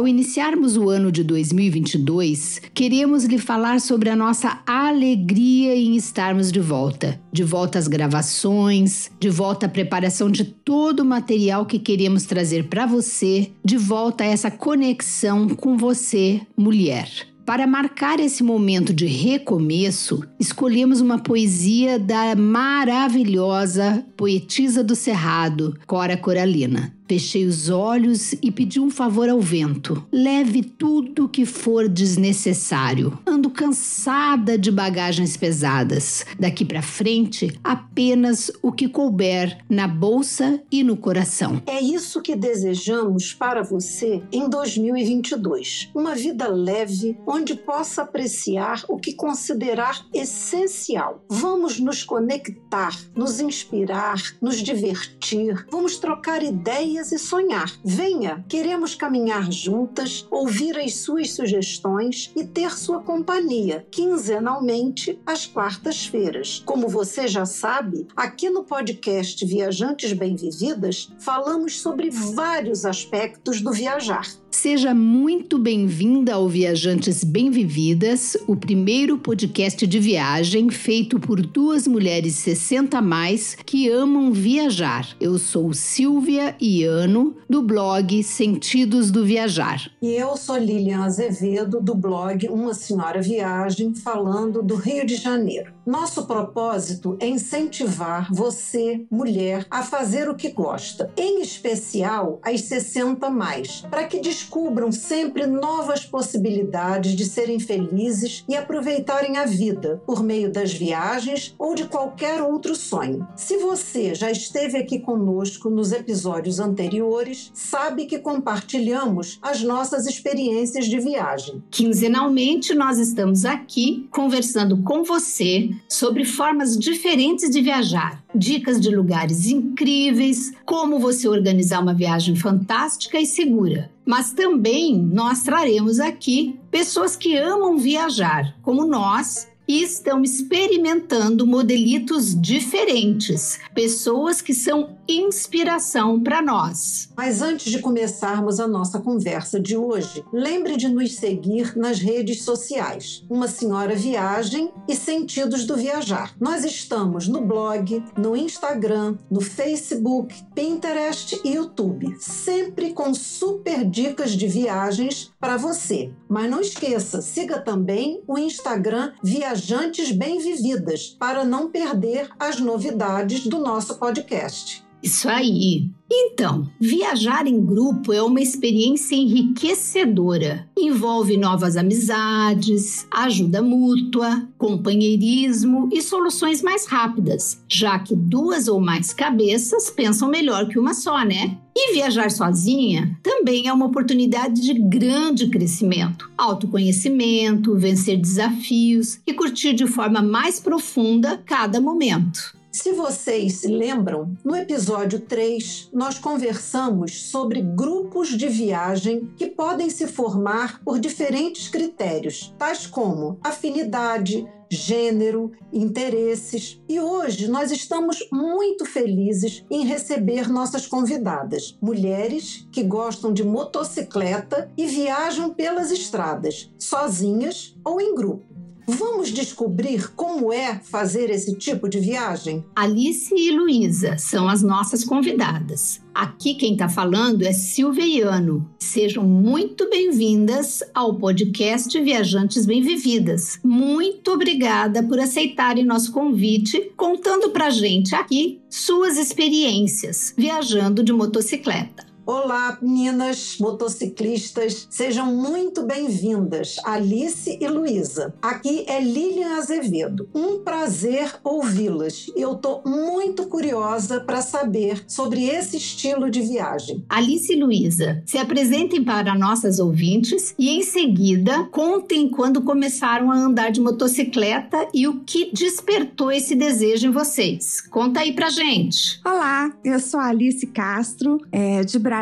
Ao iniciarmos o ano de 2022, queremos lhe falar sobre a nossa alegria em estarmos de volta. De volta às gravações, de volta à preparação de todo o material que queremos trazer para você, de volta a essa conexão com você, mulher. Para marcar esse momento de recomeço, escolhemos uma poesia da maravilhosa poetisa do Cerrado, Cora Coralina. Fechei os olhos e pedi um favor ao vento. Leve tudo que for desnecessário. Ando cansada de bagagens pesadas. Daqui para frente, apenas o que couber na bolsa e no coração. É isso que desejamos para você em 2022. Uma vida leve, onde possa apreciar o que considerar essencial. Vamos nos conectar, nos inspirar, nos divertir. Vamos trocar ideias e sonhar. Venha, queremos caminhar juntas, ouvir as suas sugestões e ter sua companhia, quinzenalmente às quartas-feiras. Como você já sabe, aqui no podcast Viajantes Bem-Vividas, falamos sobre vários aspectos do viajar. Seja muito bem-vinda ao Viajantes Bem-Vividas, o primeiro podcast de viagem feito por duas mulheres 60 a mais que amam viajar. Eu sou Silvia Iano, do blog Sentidos do Viajar. E eu sou Lilian Azevedo, do blog Uma Senhora Viagem, falando do Rio de Janeiro. Nosso propósito é incentivar você, mulher, a fazer o que gosta, em especial as 60 mais, para que descubram sempre novas possibilidades de serem felizes e aproveitarem a vida por meio das viagens ou de qualquer outro sonho. Se você já esteve aqui conosco nos episódios anteriores, sabe que compartilhamos as nossas experiências de viagem. Quinzenalmente, nós estamos aqui conversando com você sobre formas diferentes de viajar, dicas de lugares incríveis, como você organizar uma viagem fantástica e segura. Mas também nós traremos aqui pessoas que amam viajar, como nós, e estão experimentando modelitos diferentes, pessoas que são inspiração para nós. Mas antes de começarmos a nossa conversa de hoje, lembre de nos seguir nas redes sociais. Uma Senhora Viagem e Sentidos do Viajar. Nós estamos no blog, no Instagram, no Facebook, Pinterest e YouTube, sempre com super dicas de viagens para você. Mas não esqueça, siga também o Instagram Viajantes Bem Vividas para não perder as novidades do nosso podcast. Isso aí. Então, viajar em grupo é uma experiência enriquecedora. Envolve novas amizades, ajuda mútua, companheirismo e soluções mais rápidas, já que duas ou mais cabeças pensam melhor que uma só, né? E viajar sozinha também é uma oportunidade de grande crescimento, autoconhecimento, vencer desafios e curtir de forma mais profunda cada momento. Se vocês se lembram, no episódio 3 nós conversamos sobre grupos de viagem que podem se formar por diferentes critérios, tais como afinidade, gênero, interesses. E hoje nós estamos muito felizes em receber nossas convidadas, mulheres que gostam de motocicleta e viajam pelas estradas, sozinhas ou em grupo. Vamos descobrir como é fazer esse tipo de viagem? Alice e Luísa são as nossas convidadas. Aqui quem está falando é Silvia Iano. Sejam muito bem-vindas ao podcast Viajantes Bem-Vividas. Muito obrigada por aceitarem nosso convite, contando para gente aqui suas experiências viajando de motocicleta. Olá, meninas motociclistas, sejam muito bem-vindas, Alice e Luísa. Aqui é Lilian Azevedo. Um prazer ouvi-las. Eu tô muito curiosa para saber sobre esse estilo de viagem. Alice e Luísa, se apresentem para nossas ouvintes e em seguida contem quando começaram a andar de motocicleta e o que despertou esse desejo em vocês. Conta aí pra gente. Olá, eu sou Alice Castro, é, de Brasília,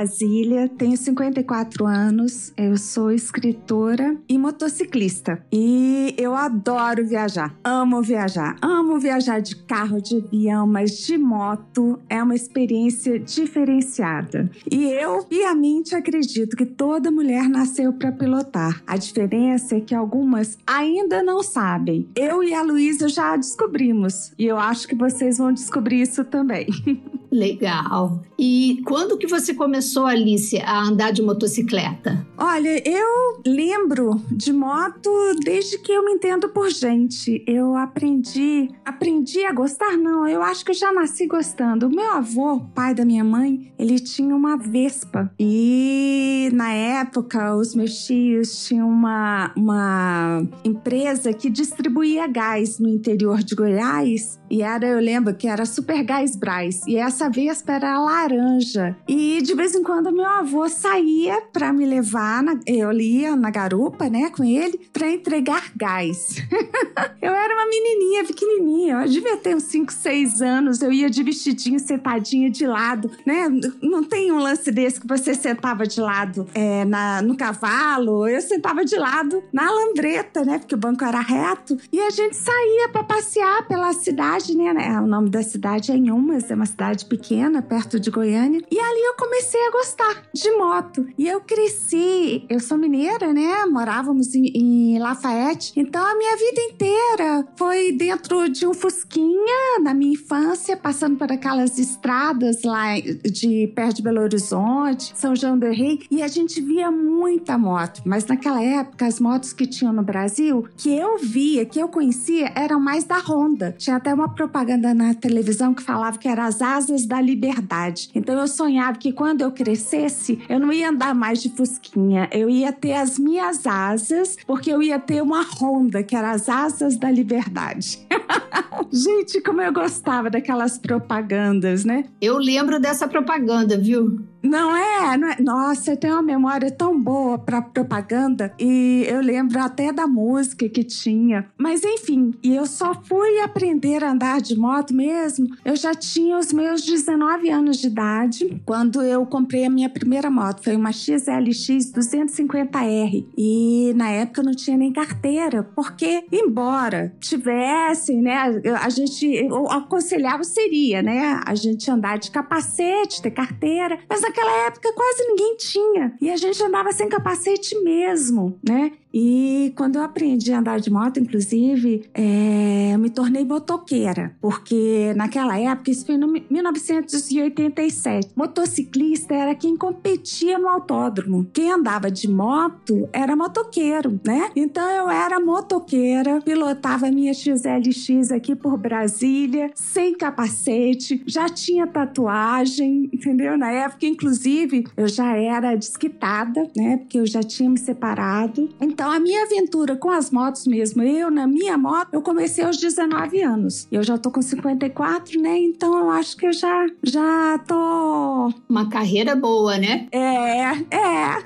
tenho 54 anos, eu sou escritora e motociclista. E eu adoro viajar, amo viajar, amo viajar de carro, de avião, mas de moto é uma experiência diferenciada. E eu piamente acredito que toda mulher nasceu para pilotar. A diferença é que algumas ainda não sabem. Eu e a Luísa já descobrimos e eu acho que vocês vão descobrir isso também. Legal. E quando que você começou, Alice, a andar de motocicleta? Olha, eu lembro de moto desde que eu me entendo por gente. Eu aprendi, aprendi a gostar não, eu acho que eu já nasci gostando. O meu avô, pai da minha mãe, ele tinha uma Vespa. E na época os meus tios tinham uma uma empresa que distribuía gás no interior de Goiás, e era, eu lembro que era Super Gás Braz. E essa essa vespa era laranja. E de vez em quando meu avô saía para me levar, na, eu ia na garupa, né, com ele, para entregar gás. eu era uma menininha pequenininha, eu devia ter uns 5, 6 anos, eu ia de vestidinho, sentadinha de lado, né? Não tem um lance desse que você sentava de lado é, na, no cavalo, eu sentava de lado na lambreta, né? Porque o banco era reto. E a gente saía para passear pela cidade, né? O nome da cidade é Inhumas, é uma cidade pequena, perto de Goiânia. E ali eu comecei a gostar de moto. E eu cresci, eu sou mineira, né? Morávamos em, em Lafayette. Então a minha vida inteira foi dentro de um Fusquinha, na minha infância, passando por aquelas estradas lá de perto de Belo Horizonte, São João del Rei. E a gente via muita moto. Mas naquela época, as motos que tinham no Brasil, que eu via, que eu conhecia, eram mais da Honda. Tinha até uma propaganda na televisão que falava que eram as asas da liberdade. Então eu sonhava que quando eu crescesse, eu não ia andar mais de fusquinha, eu ia ter as minhas asas, porque eu ia ter uma Honda, que era as asas da liberdade. Gente, como eu gostava daquelas propagandas, né? Eu lembro dessa propaganda, viu? Não é, não é? Nossa, eu tenho uma memória tão boa para propaganda e eu lembro até da música que tinha. Mas enfim, e eu só fui aprender a andar de moto mesmo. Eu já tinha os meus 19 anos de idade quando eu comprei a minha primeira moto. Foi uma XLX 250R e na época eu não tinha nem carteira, porque embora tivessem, né, a gente aconselhava seria, né, a gente andar de capacete, ter carteira, mas naquela época quase ninguém tinha. E a gente andava sem capacete mesmo, né? E quando eu aprendi a andar de moto, inclusive, é, eu me tornei motoqueira, porque naquela época, isso foi em 1987, motociclista era quem competia no autódromo. Quem andava de moto era motoqueiro, né? Então eu era motoqueira, pilotava minha XLX aqui por Brasília, sem capacete, já tinha tatuagem, entendeu? Na época, inclusive, eu já era desquitada, né? Porque eu já tinha me separado. Então, a minha aventura com as motos mesmo, eu na minha moto, eu comecei aos 19 anos. Eu já tô com 54, né? Então eu acho que eu já, já tô. Uma carreira boa, né? É, é.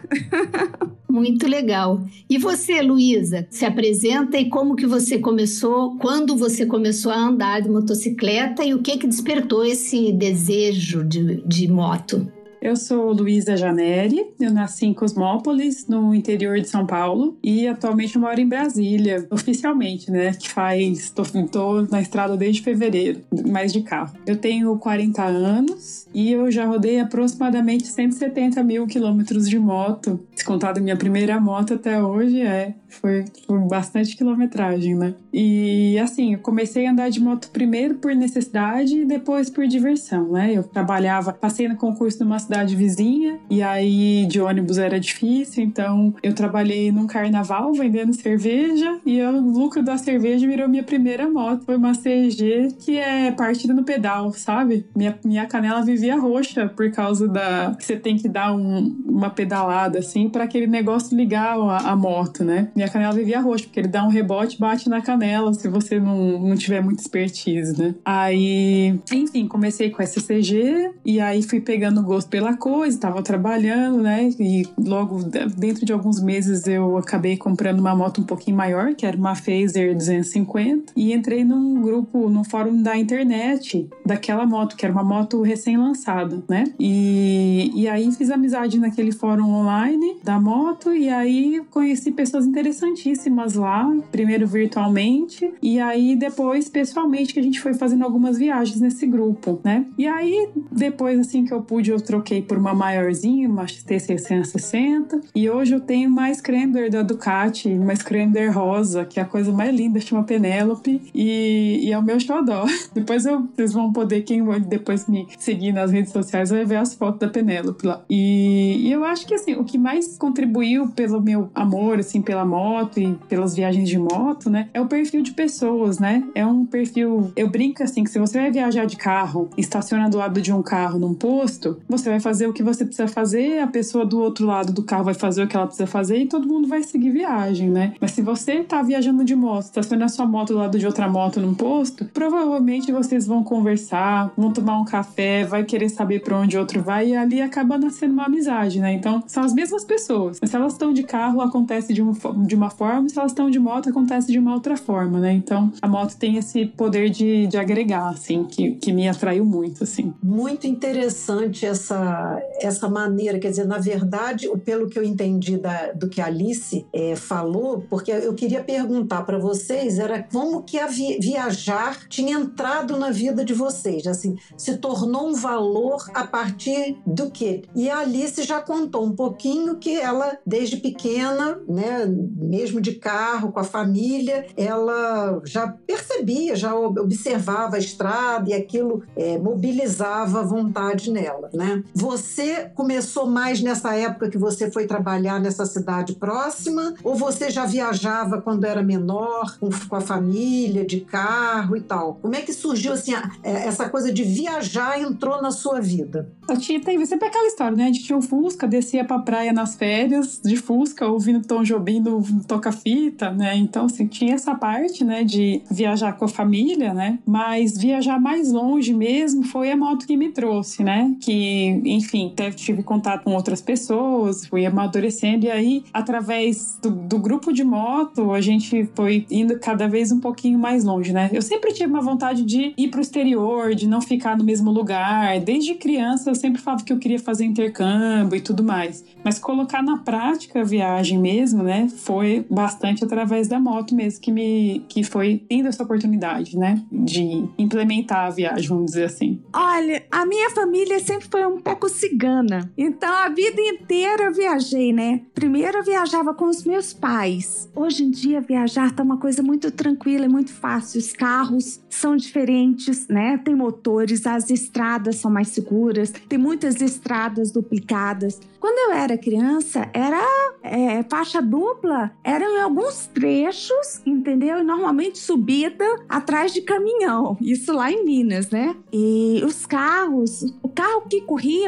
Muito legal. E você, Luísa, se apresenta e como que você começou, quando você começou a andar de motocicleta e o que que despertou esse desejo de, de moto? Eu sou Luísa Janeri, eu nasci em Cosmópolis, no interior de São Paulo, e atualmente moro em Brasília, oficialmente, né? Que faz. Tô, tô na estrada desde fevereiro, mais de carro. Eu tenho 40 anos e eu já rodei aproximadamente 170 mil quilômetros de moto. Se contar da minha primeira moto até hoje, é. Foi, foi bastante quilometragem, né? E assim, eu comecei a andar de moto primeiro por necessidade e depois por diversão, né? Eu trabalhava, passei no concurso numa cidade vizinha e aí de ônibus era difícil, então eu trabalhei num carnaval vendendo cerveja e o lucro da cerveja virou minha primeira moto. Foi uma CG que é partida no pedal, sabe? Minha, minha canela vivia roxa por causa da que você tem que dar um, uma pedalada assim para aquele negócio ligar a, a moto, né? Minha canela vivia roxa, porque ele dá um rebote bate na canela se você não, não tiver muita expertise, né? Aí, enfim, comecei com essa CG e aí fui pegando gosto pela coisa, tava trabalhando, né? E logo dentro de alguns meses eu acabei comprando uma moto um pouquinho maior, que era uma Phaser 250, e entrei num grupo, num fórum da internet daquela moto, que era uma moto recém-lançada, né? E, e aí fiz amizade naquele fórum online da moto e aí conheci pessoas interessantíssimas lá, primeiro virtualmente e aí depois pessoalmente que a gente foi fazendo algumas viagens nesse grupo, né? E aí depois assim que eu pude eu troquei por uma maiorzinha, uma XT660 e hoje eu tenho uma Scrambler da Ducati, uma Scrambler rosa, que é a coisa mais linda, chama Penélope e, e é o meu xodó. Depois eu, vocês vão poder, quem depois me seguir nas redes sociais vai ver as fotos da Penélope lá. E, e eu acho que assim, o que mais contribuiu pelo meu amor assim pela moto e pelas viagens de moto, né, é o perfil de pessoas, né? É um perfil, eu brinco assim que se você vai viajar de carro, estaciona do lado de um carro num posto, você vai fazer o que você precisa fazer, a pessoa do outro lado do carro vai fazer o que ela precisa fazer e todo mundo vai seguir viagem, né? Mas se você tá viajando de moto, estaciona sua moto do lado de outra moto num posto, provavelmente vocês vão conversar, vão tomar um café, vai querer saber para onde outro vai e ali acaba nascendo uma amizade, né? Então, são as mesmas pessoas. Mas se elas estão de carro, acontece de, um, de uma forma, se elas estão de moto, acontece de uma outra forma, né? Então, a moto tem esse poder de, de agregar, assim, que, que me atraiu muito, assim. Muito interessante essa, essa maneira, quer dizer, na verdade, pelo que eu entendi da, do que a Alice é, falou, porque eu queria perguntar para vocês, era como que a vi, viajar tinha entrado na vida de vocês, assim, se tornou um valor a partir do quê? E a Alice já contou um pouquinho que ela, desde pequena, né, mesmo de carro, com a família, ela já percebia, já observava a estrada e aquilo é, mobilizava a vontade nela, né? Você começou mais nessa época que você foi trabalhar nessa cidade próxima ou você já viajava quando era menor, com, a família, de carro e tal? Como é que surgiu assim a, é, essa coisa de viajar entrou na sua vida? Eu tinha, tem sempre aquela história, né? A gente tinha um Fusca, descia pra praia nas férias de Fusca, ouvindo Tom Jobim no toca-fita, né? Então, assim, tinha essa parte, né, de viajar com a família, né? Mas viajar mais longe mesmo foi a moto que me trouxe, né? Que, enfim, tive contato com outras pessoas, fui amadurecendo e aí, através do, do grupo de moto, a gente foi indo cada vez um pouquinho mais longe, né? Eu sempre tive uma vontade de ir pro exterior, de não ficar no mesmo lugar. Desde criança eu sempre falava que eu queria fazer intercâmbio e tudo mais. Mas colocar na prática a viagem mesmo, né? Foi bastante através da moto mesmo que me que foi tendo essa oportunidade, né? De implementar a viagem, vamos dizer assim. Olha, a minha família sempre foi um pouco cigana. Então a vida inteira eu viajei, né? Primeiro eu viajava com os meus pais. Hoje em dia viajar tá uma coisa muito tranquila, é muito fácil. Os carros são diferentes, né? Tem motores, as estradas são mais seguras, tem muitas estradas duplicadas. Quando eu era criança, era é, faixa dupla, eram em alguns trechos, entendeu? E normalmente subida atrás de caminhão. Isso lá em Minas, né? E os carros, o carro que corria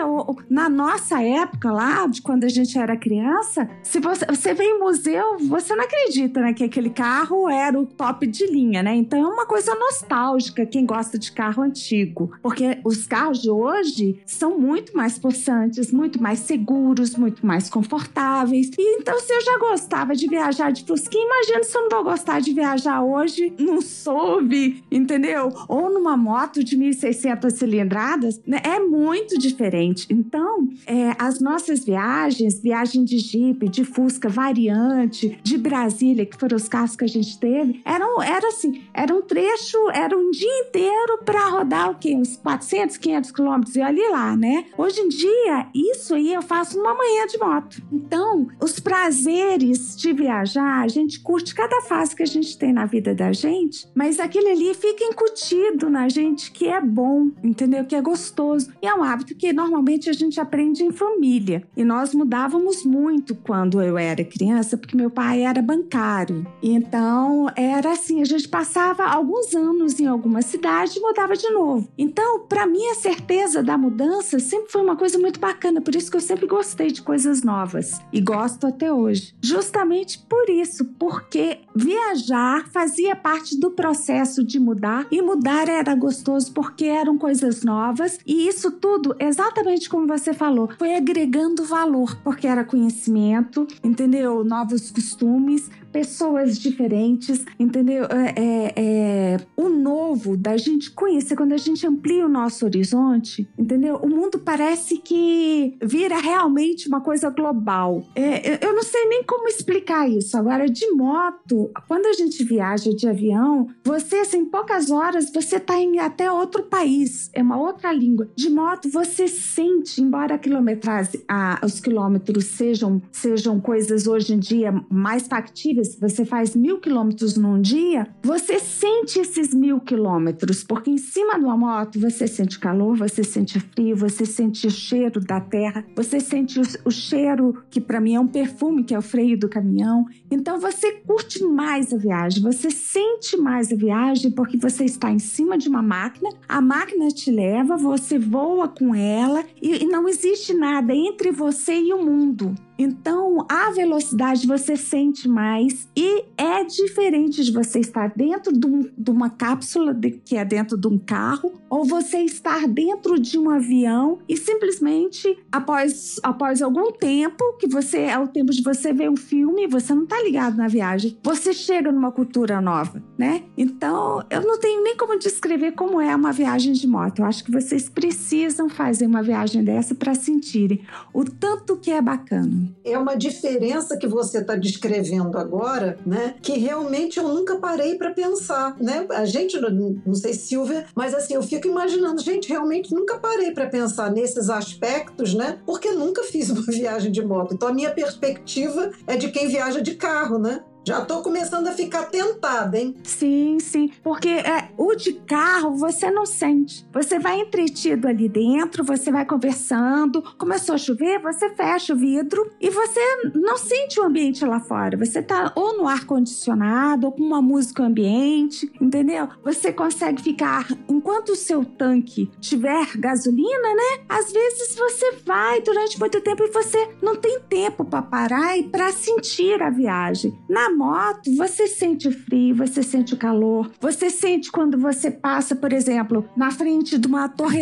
na nossa época lá, de quando a gente era criança, se você, você vem em museu, você não acredita, né? Que aquele carro era o top de linha, né? Então é uma coisa nostálgica quem gosta de carro antigo. Porque os carros de hoje são muito mais possantes, muito mais seguros muito mais confortáveis. E então, se eu já gostava de viajar de Fusquinha, imagina se eu não vou gostar de viajar hoje num SUV, entendeu? Ou numa moto de 1.600 cilindradas, né? É muito diferente. Então, é, as nossas viagens, viagem de Jeep, de Fusca, variante, de Brasília, que foram os carros que a gente teve, eram, era assim, era um trecho, era um dia inteiro para rodar o quê? Uns 400, 500 quilômetros e ali lá, né? Hoje em dia, isso aí eu faço uma manhã de moto. moto. Então, os prazeres de viajar, a gente curte cada fase que a gente tem na vida da gente, mas aquele ali fica incutido na gente que é bom, entendeu? Que é gostoso. E é um hábito que normalmente a gente aprende em família. E nós mudávamos muito quando eu era criança, porque meu pai era bancário. Então, era assim, a gente passava alguns anos em alguma cidade e mudava de novo. Então, para mim, a certeza da mudança sempre foi uma coisa muito bacana, por isso que eu sempre gostei de coisas novas e gosto até hoje. Justamente por isso, porque viajar fazia parte do processo de mudar e mudar era gostoso porque eram coisas novas e isso tudo, exatamente como você falou, foi agregando valor, porque era conhecimento, entendeu? Novos costumes, pessoas diferentes, entendeu? É, é, é, o novo da gente conhecer, quando a gente amplia o nosso horizonte, entendeu? O mundo parece que vira realmente uma coisa global. É, eu não sei nem como explicar isso. Agora, de moto, quando a gente viaja de avião, você, assim, em poucas horas, você tá em até outro país, é uma outra língua. De moto, você sente, embora a quilometragem, a, os quilômetros sejam, sejam coisas hoje em dia mais factíveis, você faz mil quilômetros num dia, você sente esses mil quilômetros, porque em cima de uma moto você sente calor, você sente frio, você sente o cheiro da terra, você sente o, o cheiro que para mim é um perfume, que é o freio do caminhão. Então você curte mais a viagem, você sente mais a viagem porque você está em cima de uma máquina, a máquina te leva, você voa com ela e, e não existe nada entre você e o mundo. Então, a velocidade você sente mais e é diferente de você estar dentro de, um, de uma cápsula de, que é dentro de um carro ou você estar dentro de um avião e simplesmente após, após algum tempo que você é o tempo de você ver um filme, você não está ligado na viagem, você chega numa cultura nova, né? Então, eu não tenho nem como descrever como é uma viagem de moto. Eu acho que vocês precisam fazer uma viagem dessa para sentirem o tanto que é bacana. É uma diferença que você está descrevendo agora, né? Que realmente eu nunca parei para pensar, né? A gente, não sei Silvia, mas assim, eu fico imaginando, gente, realmente nunca parei para pensar nesses aspectos, né? Porque nunca fiz uma viagem de moto. Então a minha perspectiva é de quem viaja de carro, né? Já tô começando a ficar tentada, hein? Sim, sim. Porque é, o de carro você não sente. Você vai entretido ali dentro, você vai conversando. Começou a chover, você fecha o vidro e você não sente o ambiente lá fora. Você tá ou no ar-condicionado ou com uma música ambiente, entendeu? Você consegue ficar. Enquanto o seu tanque tiver gasolina, né? Às vezes você vai durante muito tempo e você não tem tempo para parar e para sentir a viagem. Na moto, você sente o frio, você sente o calor, você sente quando você passa, por exemplo, na frente de uma torre,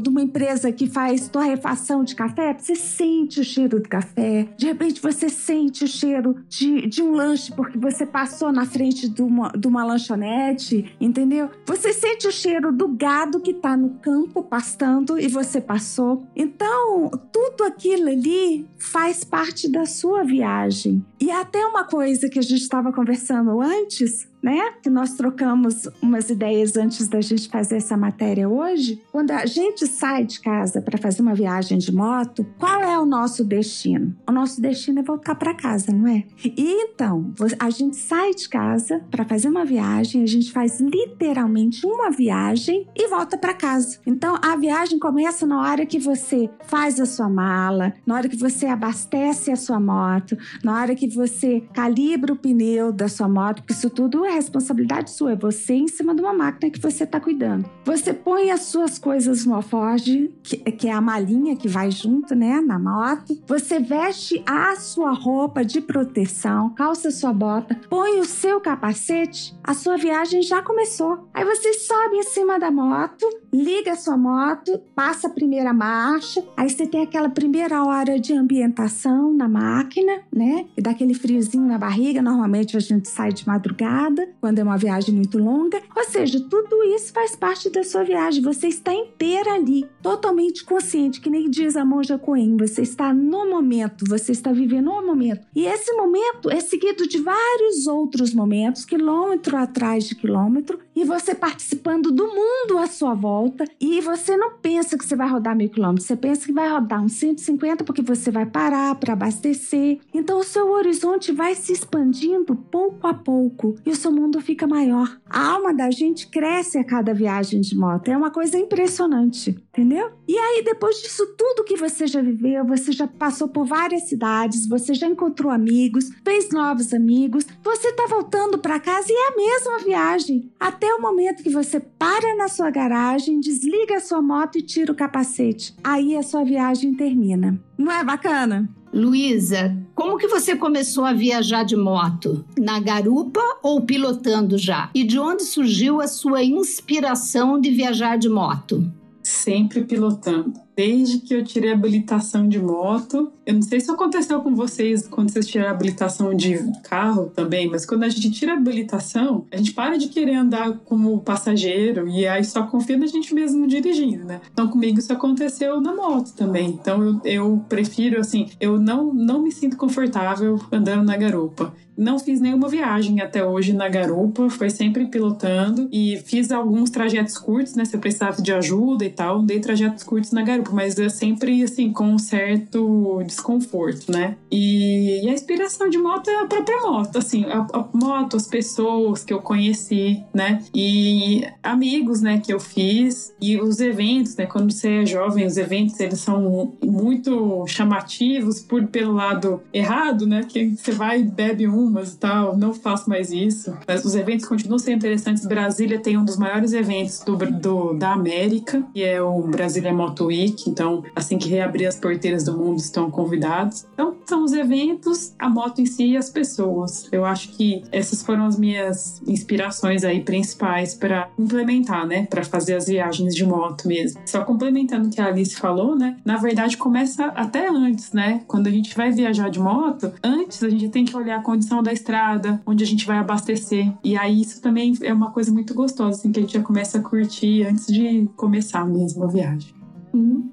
de uma empresa que faz torrefação de café, você sente o cheiro do café. De repente você sente o cheiro de, de um lanche porque você passou na frente de uma, de uma lanchonete, entendeu? Você sente o cheiro do gado que tá no campo pastando e você passou. Então, tudo aquilo ali faz parte da sua viagem. E até uma coisa que a gente gente estava conversando antes, né? Que nós trocamos umas ideias antes da gente fazer essa matéria hoje. Quando a gente sai de casa para fazer uma viagem de moto, qual é o nosso destino? O nosso destino é voltar para casa, não é? E então, a gente sai de casa para fazer uma viagem, a gente faz literalmente uma viagem e volta para casa. Então, a viagem começa na hora que você faz a sua mala, na hora que você abastece a sua moto, na hora que você calibra o pneu da sua moto, porque isso tudo é responsabilidade sua, é você em cima de uma máquina que você está cuidando. Você põe as suas coisas no alforge, que, que é a malinha que vai junto, né, na moto. Você veste a sua roupa de proteção, calça sua bota, põe o seu capacete, a sua viagem já começou. Aí você sobe em cima da moto, liga a sua moto, passa a primeira marcha, aí você tem aquela primeira hora de ambientação na máquina, né? E daquele friozinho na barriga, normalmente a gente sai de madrugada quando é uma viagem muito longa. Ou seja, tudo isso faz parte da sua viagem. Você está inteira ali, totalmente consciente, que nem diz a monja Coen. Você está no momento, você está vivendo o momento. E esse momento é seguido de vários outros momentos, quilômetro atrás de quilômetro, e você participando do mundo à sua volta. E você não pensa que você vai rodar mil quilômetros, você pensa que vai rodar uns 150 porque você vai parar para abastecer. Então o seu horizonte vai se expandindo pouco a pouco e o seu mundo fica maior. A alma da gente cresce a cada viagem de moto. É uma coisa impressionante, entendeu? E aí, depois disso tudo que você já viveu, você já passou por várias cidades, você já encontrou amigos, fez novos amigos, você tá voltando para casa e é a mesma viagem. Até o momento que você para na sua garagem, desliga a sua moto e tira o capacete. Aí a sua viagem termina. Não é bacana? Luísa, como que você começou a viajar de moto? Na garupa ou pilotando já? E de onde surgiu a sua inspiração de viajar de moto? Sempre pilotando desde que eu tirei a habilitação de moto. Eu não sei se aconteceu com vocês quando vocês tiraram a habilitação de carro também, mas quando a gente tira a habilitação, a gente para de querer andar como passageiro e aí só confia na gente mesmo dirigindo, né? Então comigo isso aconteceu na moto também. Então eu, eu prefiro, assim, eu não, não me sinto confortável andando na garupa. Não fiz nenhuma viagem até hoje na garupa, foi sempre pilotando e fiz alguns trajetos curtos, né? Se eu precisava de ajuda e tal, dei trajetos curtos na garupa mas é sempre assim com um certo desconforto, né? E, e a inspiração de moto é a própria moto, assim, a, a, moto, as pessoas que eu conheci, né? E amigos, né, que eu fiz e os eventos, né? Quando você é jovem, os eventos eles são muito chamativos por pelo lado errado, né? Que você vai e bebe umas e tal. Não faço mais isso. Mas os eventos continuam sendo interessantes. Brasília tem um dos maiores eventos do, do da América, que é o Brasília Moto Week então assim que reabrir as porteiras do mundo estão convidados. Então são os eventos, a moto em si e as pessoas. Eu acho que essas foram as minhas inspirações aí principais para implementar, né, para fazer as viagens de moto mesmo. Só complementando o que a Alice falou, né, na verdade começa até antes, né? Quando a gente vai viajar de moto, antes a gente tem que olhar a condição da estrada, onde a gente vai abastecer. E aí isso também é uma coisa muito gostosa, assim, que a gente já começa a curtir antes de começar mesmo a viagem.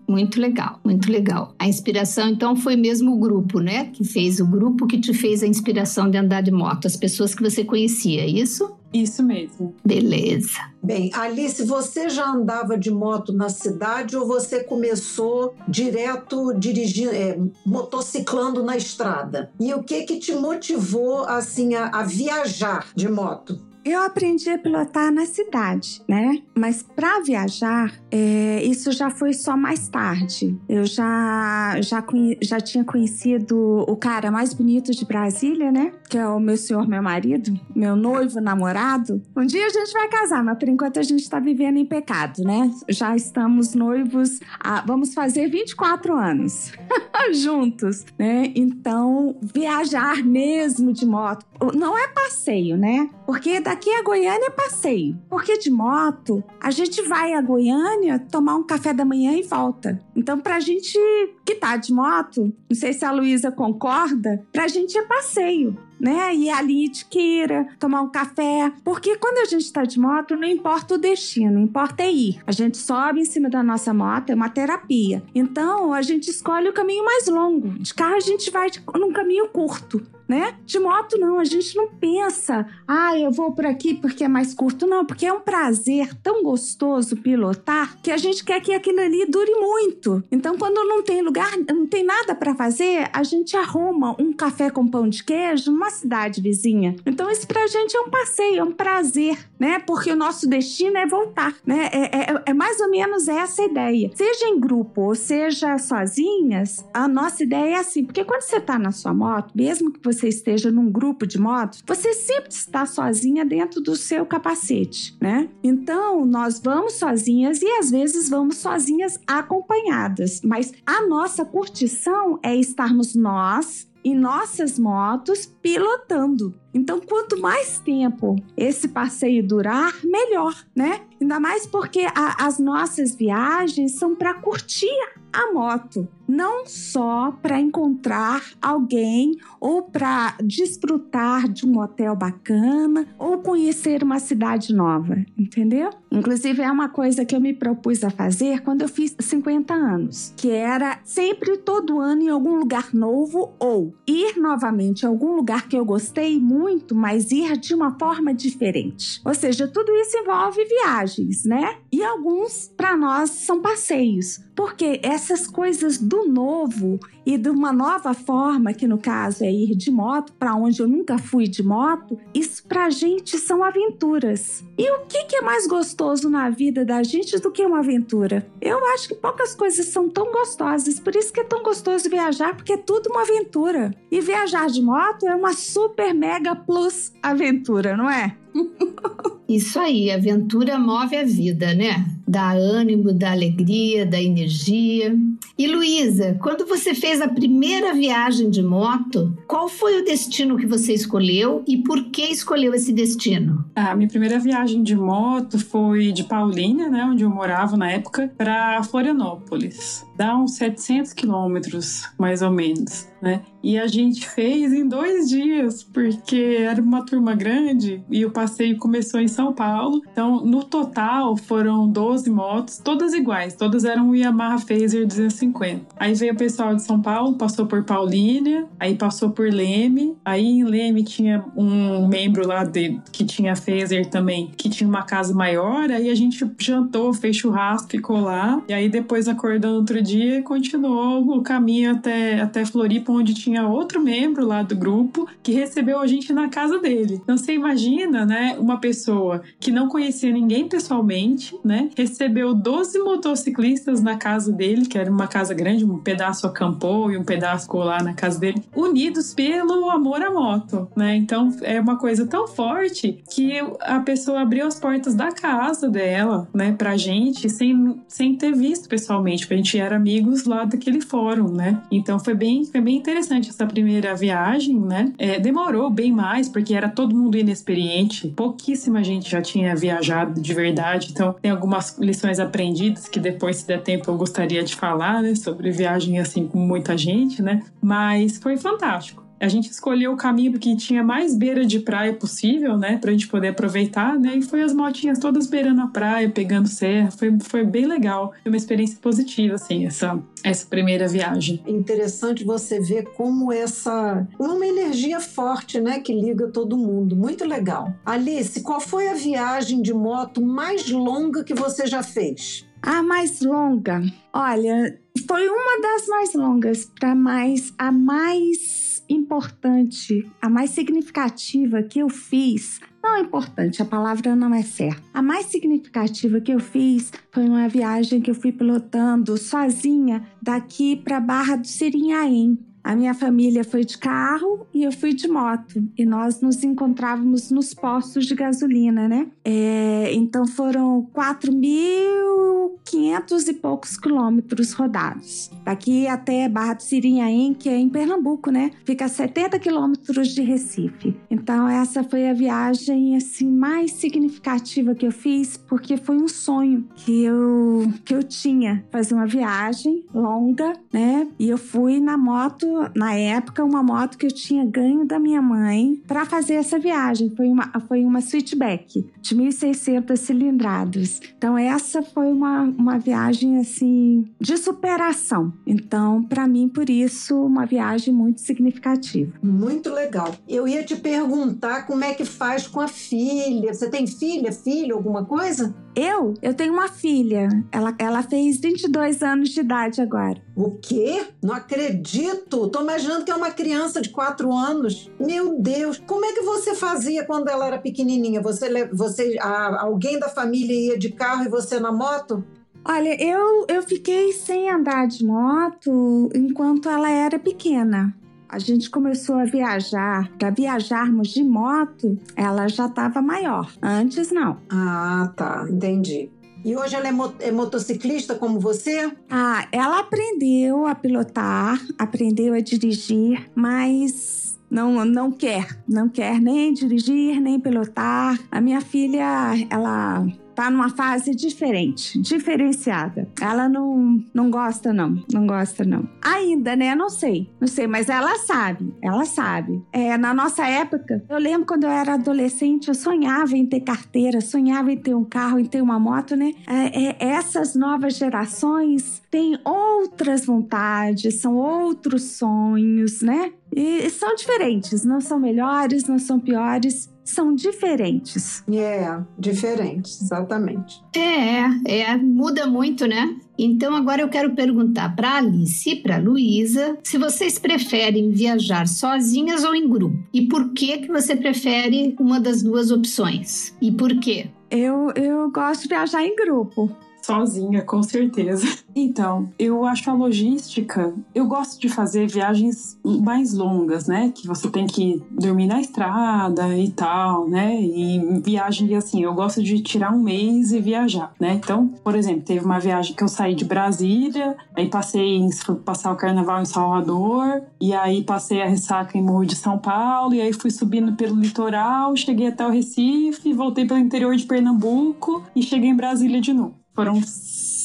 Muito legal, muito legal. A inspiração, então, foi mesmo o grupo, né? Que fez o grupo que te fez a inspiração de andar de moto, as pessoas que você conhecia, é isso? Isso mesmo. Beleza. Bem, Alice, você já andava de moto na cidade ou você começou direto dirigindo, é, motociclando na estrada? E o que que te motivou assim a, a viajar de moto? Eu aprendi a pilotar na cidade, né? Mas para viajar, é, isso já foi só mais tarde. Eu já, já, já tinha conhecido o cara mais bonito de Brasília, né? Que é o meu senhor, meu marido, meu noivo, namorado. Um dia a gente vai casar, mas por enquanto a gente está vivendo em pecado, né? Já estamos noivos, há, vamos fazer 24 anos juntos, né? Então, viajar mesmo de moto não é passeio, né? Porque daqui a Goiânia é passeio. Porque de moto, a gente vai a Goiânia tomar um café da manhã e volta. Então, pra gente que tá de moto, não sei se a Luísa concorda, pra gente é passeio né? Ir ali de queira, tomar um café. Porque quando a gente está de moto, não importa o destino, importa é ir. A gente sobe em cima da nossa moto, é uma terapia. Então, a gente escolhe o caminho mais longo. De carro, a gente vai num caminho curto né? De moto, não, a gente não pensa, ah, eu vou por aqui porque é mais curto, não, porque é um prazer tão gostoso pilotar que a gente quer que aquilo ali dure muito. Então, quando não tem lugar, não tem nada para fazer, a gente arruma um café com pão de queijo numa cidade vizinha. Então, isso pra gente é um passeio, é um prazer, né? Porque o nosso destino é voltar, né? É, é, é mais ou menos essa ideia. Seja em grupo ou seja sozinhas, a nossa ideia é assim, porque quando você tá na sua moto, mesmo que você você esteja num grupo de moto, você sempre está sozinha dentro do seu capacete, né? Então, nós vamos sozinhas e às vezes vamos sozinhas acompanhadas, mas a nossa curtição é estarmos nós em nossas motos pilotando. Então, quanto mais tempo esse passeio durar, melhor, né? Ainda mais porque a, as nossas viagens são para curtir a moto não só para encontrar alguém ou para desfrutar de um hotel bacana ou conhecer uma cidade nova, entendeu? Inclusive é uma coisa que eu me propus a fazer quando eu fiz 50 anos, que era sempre todo ano em algum lugar novo ou ir novamente a algum lugar que eu gostei muito, mas ir de uma forma diferente. Ou seja, tudo isso envolve viagens, né? E alguns para nós são passeios, porque essas coisas do novo e de uma nova forma, que no caso é ir de moto para onde eu nunca fui de moto, isso pra gente são aventuras. E o que, que é mais gostoso na vida da gente do que uma aventura? Eu acho que poucas coisas são tão gostosas, por isso que é tão gostoso viajar, porque é tudo uma aventura. E viajar de moto é uma super mega plus aventura, não é? Isso aí, aventura move a vida, né? Dá ânimo, dá alegria, dá energia. E Luísa, quando você fez a primeira viagem de moto, qual foi o destino que você escolheu e por que escolheu esse destino? A minha primeira viagem de moto foi de Paulínia, né, onde eu morava na época, para Florianópolis. Dá uns 700 quilômetros, mais ou menos, né? E a gente fez em dois dias, porque era uma turma grande e o passeio começou em São Paulo. Então, no total, foram 12 motos, todas iguais, todas eram o Yamaha Phaser 250. Aí veio o pessoal de São Paulo, passou por Paulínia, aí passou por Leme. Aí em Leme tinha um membro lá de, que tinha Phaser também, que tinha uma casa maior. Aí a gente jantou, fez churrasco, ficou lá. E aí depois acordando outro dia continuou o caminho até, até Floripa, onde tinha outro membro lá do grupo que recebeu a gente na casa dele. Então você imagina, né, uma pessoa que não conhecia ninguém pessoalmente, né, recebeu 12 motociclistas na casa dele, que era uma casa grande, um pedaço acampou e um pedaço lá na casa dele, unidos pelo amor à moto, né? Então é uma coisa tão forte que a pessoa abriu as portas da casa dela, né, pra gente, sem, sem ter visto pessoalmente, porque a gente era amigos lá daquele fórum, né? Então foi bem, foi bem interessante essa primeira viagem, né? É, demorou bem mais, porque era todo mundo inexperiente, pouquíssima gente já tinha viajado de verdade, então tem algumas lições aprendidas que depois, se der tempo, eu gostaria de falar, né, sobre viagem assim com muita gente, né? Mas foi fantástico. A gente escolheu o caminho que tinha mais beira de praia possível, né? Pra gente poder aproveitar, né? E foi as motinhas todas beirando a praia, pegando serra. Foi, foi bem legal. Foi uma experiência positiva, assim, essa, essa primeira viagem. É interessante você ver como essa. Uma energia forte, né? Que liga todo mundo. Muito legal. Alice, qual foi a viagem de moto mais longa que você já fez? A mais longa, olha, foi uma das mais longas, para mais a mais importante, a mais significativa que eu fiz. Não é importante, a palavra não é certa. A mais significativa que eu fiz foi uma viagem que eu fui pilotando sozinha daqui para Barra do Sirinhaém. A minha família foi de carro e eu fui de moto. E nós nos encontrávamos nos postos de gasolina, né? É, então foram 4.500 e poucos quilômetros rodados. Daqui até Barra do Sirinhaém, que é em Pernambuco, né? Fica a 70 quilômetros de Recife. Então essa foi a viagem assim mais significativa que eu fiz, porque foi um sonho que eu, que eu tinha. Fazer uma viagem longa, né? E eu fui na moto na época, uma moto que eu tinha ganho da minha mãe para fazer essa viagem. Foi uma, foi uma Switchback de 1.600 cilindradas. Então, essa foi uma, uma viagem, assim, de superação. Então, para mim, por isso, uma viagem muito significativa. Muito legal. Eu ia te perguntar como é que faz com a filha. Você tem filha, filho, alguma coisa? Eu? Eu tenho uma filha. Ela, ela fez 22 anos de idade agora. O quê? Não acredito! Tô imaginando que é uma criança de 4 anos. Meu Deus! Como é que você fazia quando ela era pequenininha? Você, você a, alguém da família ia de carro e você na moto? Olha, eu, eu fiquei sem andar de moto enquanto ela era pequena a gente começou a viajar, para viajarmos de moto, ela já estava maior. Antes, não. Ah, tá. Entendi. E hoje ela é, mo é, motociclista como você? Ah, ela aprendeu a pilotar, aprendeu a dirigir, mas não, não quer, não quer nem dirigir, nem pilotar. A minha filha, ela tá numa fase diferente, diferenciada. Ela não, não gosta, não. Não gosta, não. Ainda, né? Não sei. Não sei, mas ela sabe. Ela sabe. É, na nossa época, eu lembro quando eu era adolescente, eu sonhava em ter carteira, sonhava em ter um carro, em ter uma moto, né? É, é, essas novas gerações têm outras vontades, são outros sonhos, né? E são diferentes, não são melhores, não são piores, são diferentes. É, diferentes, exatamente. É, é, muda muito, né? Então agora eu quero perguntar para Alice e para Luísa se vocês preferem viajar sozinhas ou em grupo e por que que você prefere uma das duas opções e por quê? Eu, eu gosto de viajar em grupo. Sozinha, com certeza. Então, eu acho a logística. Eu gosto de fazer viagens mais longas, né? Que você tem que dormir na estrada e tal, né? E viagem assim, eu gosto de tirar um mês e viajar, né? Então, por exemplo, teve uma viagem que eu saí de Brasília, aí passei em, passar o carnaval em Salvador, e aí passei a ressaca em Morro de São Paulo, e aí fui subindo pelo litoral, cheguei até o Recife, voltei pelo interior de Pernambuco e cheguei em Brasília de novo. Foram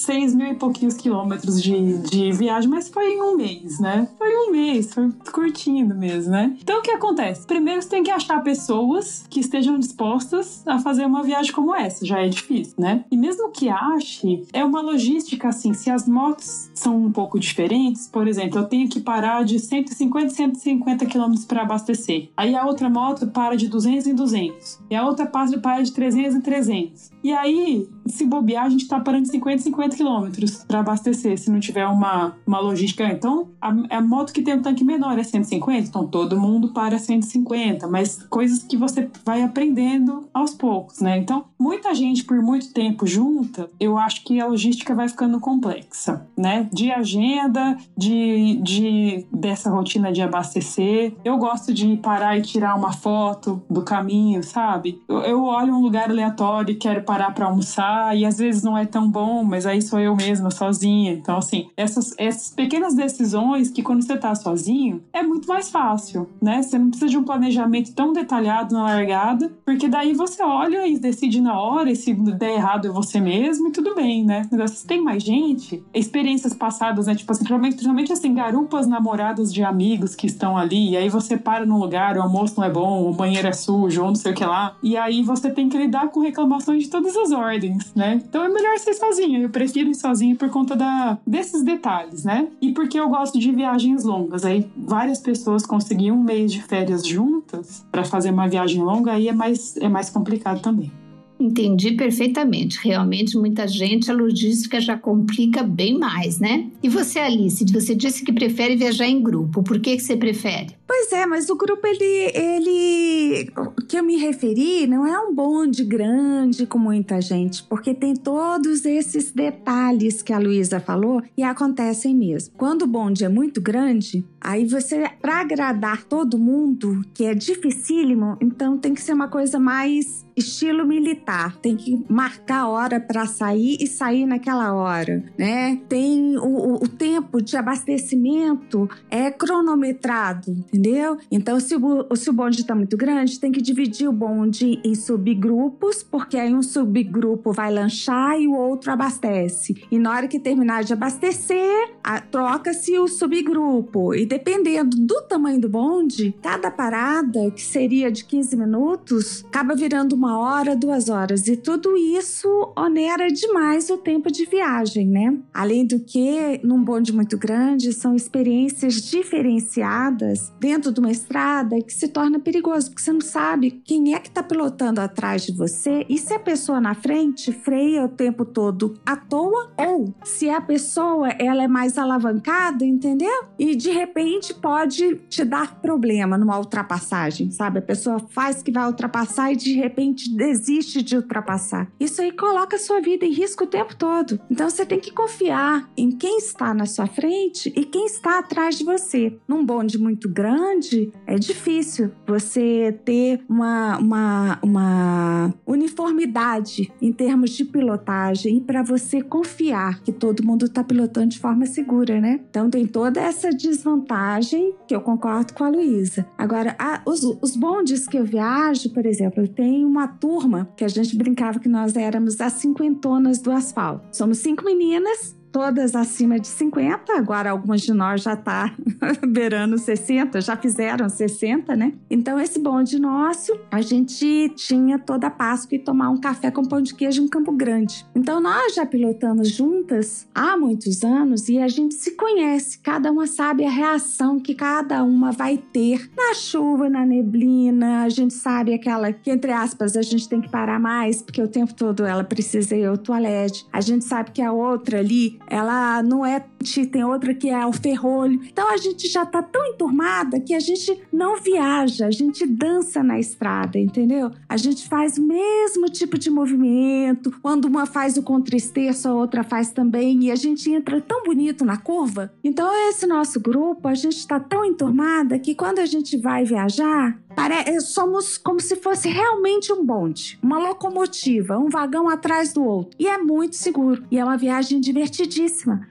seis mil e pouquinhos quilômetros de, de viagem, mas foi em um mês, né? Foi um mês, foi curtindo mesmo, né? Então o que acontece? Primeiro você tem que achar pessoas que estejam dispostas a fazer uma viagem como essa, já é difícil, né? E mesmo que ache, é uma logística assim, se as motos são um pouco diferentes, por exemplo, eu tenho que parar de 150 150 quilômetros para abastecer. Aí a outra moto para de 200 em 200. E a outra para de 300 em 300. E aí, se bobear, a gente tá parando de 50 50 quilômetros para abastecer, se não tiver uma, uma logística. Então, a, a, moto que tem um tanque menor é 150, então todo mundo para 150, mas coisas que você vai aprendendo aos poucos, né? Então, muita gente por muito tempo junta, eu acho que a logística vai ficando complexa, né? De agenda, de, de dessa rotina de abastecer. Eu gosto de parar e tirar uma foto do caminho, sabe? Eu, eu olho um lugar aleatório e quero parar para almoçar, e às vezes não é tão bom, mas aí sou eu mesma, sozinha. Então, assim, essas, essas pequenas decisões que quando você tá sozinho é muito mais fácil, né? Você não precisa de um planejamento tão detalhado na largada, porque daí você olha e decide na hora, e se der errado é você mesmo, e tudo bem, né? Mas se tem mais gente, experiências passadas, né? Tipo assim, principalmente assim, garupas namoradas de amigos que estão ali, e aí você para num lugar, o almoço não é bom, o banheiro é sujo, ou não sei o que lá, e aí você tem que lidar com reclamações de todas as ordens, né? Então é melhor ser sozinho. Eu prefiro ir sozinho por conta da, desses detalhes, né? E porque eu gosto de viagens longas. Aí várias pessoas conseguiam um mês de férias juntas para fazer uma viagem longa, aí é mais, é mais complicado também. Entendi perfeitamente. Realmente, muita gente, a logística já complica bem mais, né? E você, Alice, você disse que prefere viajar em grupo. Por que, que você prefere? Pois é, mas o grupo, ele, ele. que eu me referi não é um bonde grande com muita gente, porque tem todos esses detalhes que a Luísa falou e acontecem mesmo. Quando o bonde é muito grande, aí você, para agradar todo mundo, que é dificílimo, então tem que ser uma coisa mais estilo militar. Tem que marcar a hora para sair e sair naquela hora, né? Tem o, o, tempo de abastecimento é cronometrado, entendeu? Então, se o, se o bonde está muito grande, tem que dividir o bonde em subgrupos, porque aí um subgrupo vai lanchar e o outro abastece. E na hora que terminar de abastecer, troca-se o subgrupo. E dependendo do tamanho do bonde, cada parada, que seria de 15 minutos, acaba virando uma uma hora, duas horas. E tudo isso onera demais o tempo de viagem, né? Além do que, num bonde muito grande, são experiências diferenciadas dentro de uma estrada que se torna perigoso, porque você não sabe quem é que está pilotando atrás de você e se a pessoa na frente freia o tempo todo à toa ou se a pessoa ela é mais alavancada, entendeu? E de repente pode te dar problema numa ultrapassagem, sabe? A pessoa faz que vai ultrapassar e de repente desiste de ultrapassar. Isso aí coloca a sua vida em risco o tempo todo. Então você tem que confiar em quem está na sua frente e quem está atrás de você. Num bonde muito grande, é difícil você ter uma, uma, uma uniformidade em termos de pilotagem para você confiar que todo mundo está pilotando de forma segura, né? Então tem toda essa desvantagem que eu concordo com a Luísa. Agora, a, os, os bondes que eu viajo, por exemplo, tem uma turma que a gente brincava que nós éramos as cinquentonas do asfalto. Somos cinco meninas todas acima de 50, agora algumas de nós já tá beirando 60, já fizeram 60, né? Então esse bonde nosso, a gente tinha toda a Páscoa e tomar um café com pão de queijo em Campo Grande. Então nós já pilotamos juntas há muitos anos e a gente se conhece, cada uma sabe a reação que cada uma vai ter na chuva, na neblina, a gente sabe aquela que entre aspas a gente tem que parar mais porque o tempo todo ela precisa ir ao toalete. A gente sabe que a outra ali ela não é. Tem outra que é o ferrolho. Então a gente já tá tão enturmada que a gente não viaja, a gente dança na estrada, entendeu? A gente faz o mesmo tipo de movimento. Quando uma faz o contristeço, a outra faz também. E a gente entra tão bonito na curva. Então, esse nosso grupo, a gente tá tão enturmada que quando a gente vai viajar, Pare... Somos como se fosse realmente um bonde, uma locomotiva, um vagão atrás do outro. E é muito seguro. E é uma viagem divertidíssima,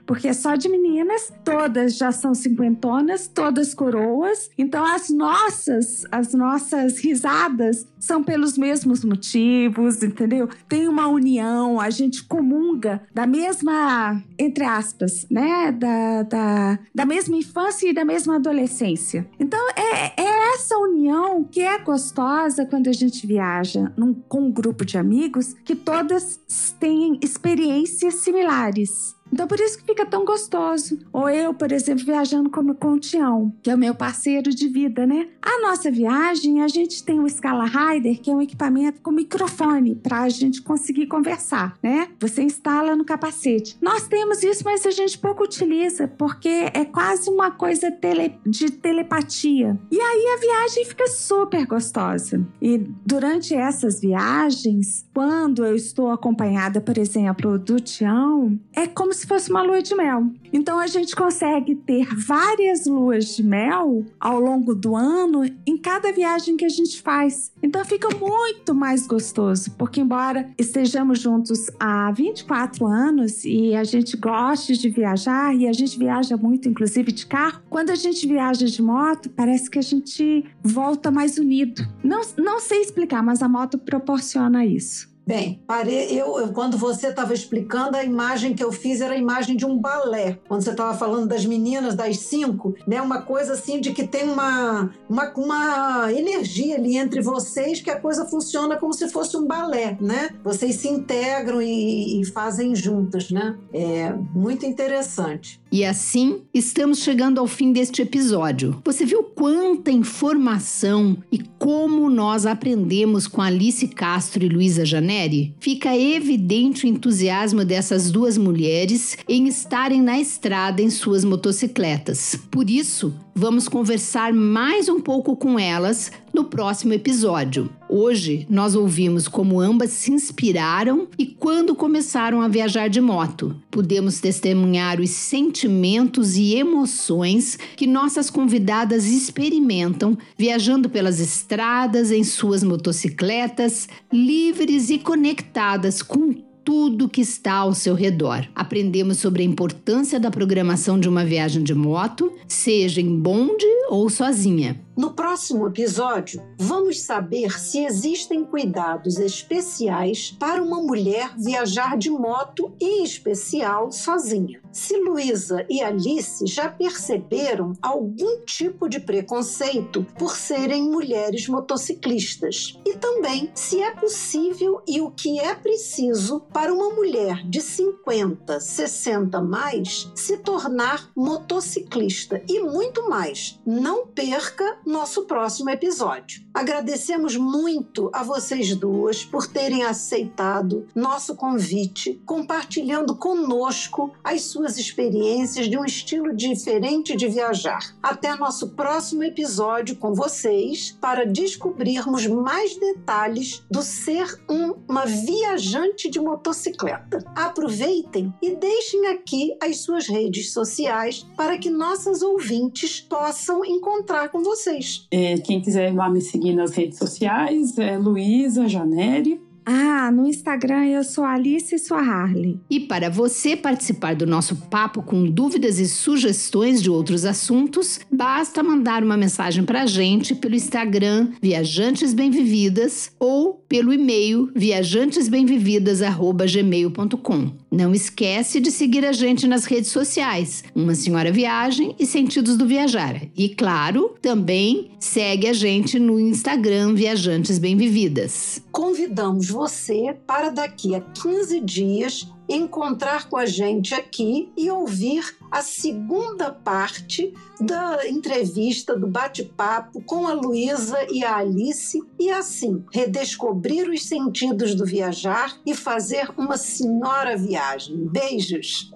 porque é só de meninas, todas já são cinquentonas, todas coroas. Então as nossas, as nossas risadas são pelos mesmos motivos, entendeu? Tem uma união, a gente comunga da mesma, entre aspas, né? Da, da, da mesma infância e da mesma adolescência. Então é, é essa união que é gostosa quando a gente viaja num, com um grupo de amigos que todas têm experiências similares. Então, por isso que fica tão gostoso. Ou eu, por exemplo, viajando com, o Tião, que é o meu parceiro de vida, né? A nossa viagem, a gente tem o Scala Rider, que é um equipamento com microfone para a gente conseguir conversar, né? Você instala no capacete. Nós temos isso, mas a gente pouco utiliza, porque é quase uma coisa tele, de telepatia. E aí a viagem fica super gostosa. E durante essas viagens, quando eu estou acompanhada, por exemplo, do Tião, é como se fosse uma lua de mel. Então a gente consegue ter várias luas de mel ao longo do ano em cada viagem que a gente faz. Então fica muito mais gostoso, porque embora estejamos juntos há 24 anos e a gente goste de viajar e a gente viaja muito, inclusive de carro, quando a gente viaja de moto, parece que a gente volta mais unido. Não, não sei explicar, mas a moto proporciona isso. Bem, parei, eu, eu, quando você estava explicando, a imagem que eu fiz era a imagem de um balé. Quando você estava falando das meninas das cinco, né? Uma coisa assim de que tem uma, uma, uma energia ali entre vocês que a coisa funciona como se fosse um balé, né? Vocês se integram e, e fazem juntas, né? É muito interessante. E assim, estamos chegando ao fim deste episódio. Você viu quanta informação e como nós aprendemos com Alice Castro e Luísa Janeri? Fica evidente o entusiasmo dessas duas mulheres em estarem na estrada em suas motocicletas. Por isso, vamos conversar mais um pouco com elas no próximo episódio. Hoje nós ouvimos como ambas se inspiraram e quando começaram a viajar de moto. Pudemos testemunhar os sentimentos e emoções que nossas convidadas experimentam viajando pelas estradas em suas motocicletas, livres e conectadas com tudo que está ao seu redor. Aprendemos sobre a importância da programação de uma viagem de moto, seja em bonde ou sozinha. No próximo episódio, vamos saber se existem cuidados especiais para uma mulher viajar de moto, em especial sozinha. Se Luísa e Alice já perceberam algum tipo de preconceito por serem mulheres motociclistas. E também se é possível e o que é preciso para uma mulher de 50, 60 mais se tornar motociclista e muito mais. Não perca nosso próximo episódio. Agradecemos muito a vocês duas por terem aceitado nosso convite, compartilhando conosco as suas experiências de um estilo diferente de viajar. Até nosso próximo episódio com vocês para descobrirmos mais detalhes do ser um, uma viajante de motocicleta. Aproveitem e deixem aqui as suas redes sociais para que nossas ouvintes possam encontrar com vocês. É, quem quiser lá me seguir nas redes sociais é Luísa Janeri. Ah, no Instagram eu sou Alice e sua Harley. E para você participar do nosso papo com dúvidas e sugestões de outros assuntos, basta mandar uma mensagem para a gente pelo Instagram Viajantes Bem Vividas ou pelo e-mail viajantesbemvividas@gmail.com. Não esquece de seguir a gente nas redes sociais, Uma Senhora Viagem e Sentidos do Viajar. E claro, também segue a gente no Instagram Viajantes Bem Vividas. Convidamos você para daqui a 15 dias encontrar com a gente aqui e ouvir a segunda parte da entrevista, do bate-papo com a Luísa e a Alice e assim redescobrir os sentidos do viajar e fazer uma senhora viagem. Beijos!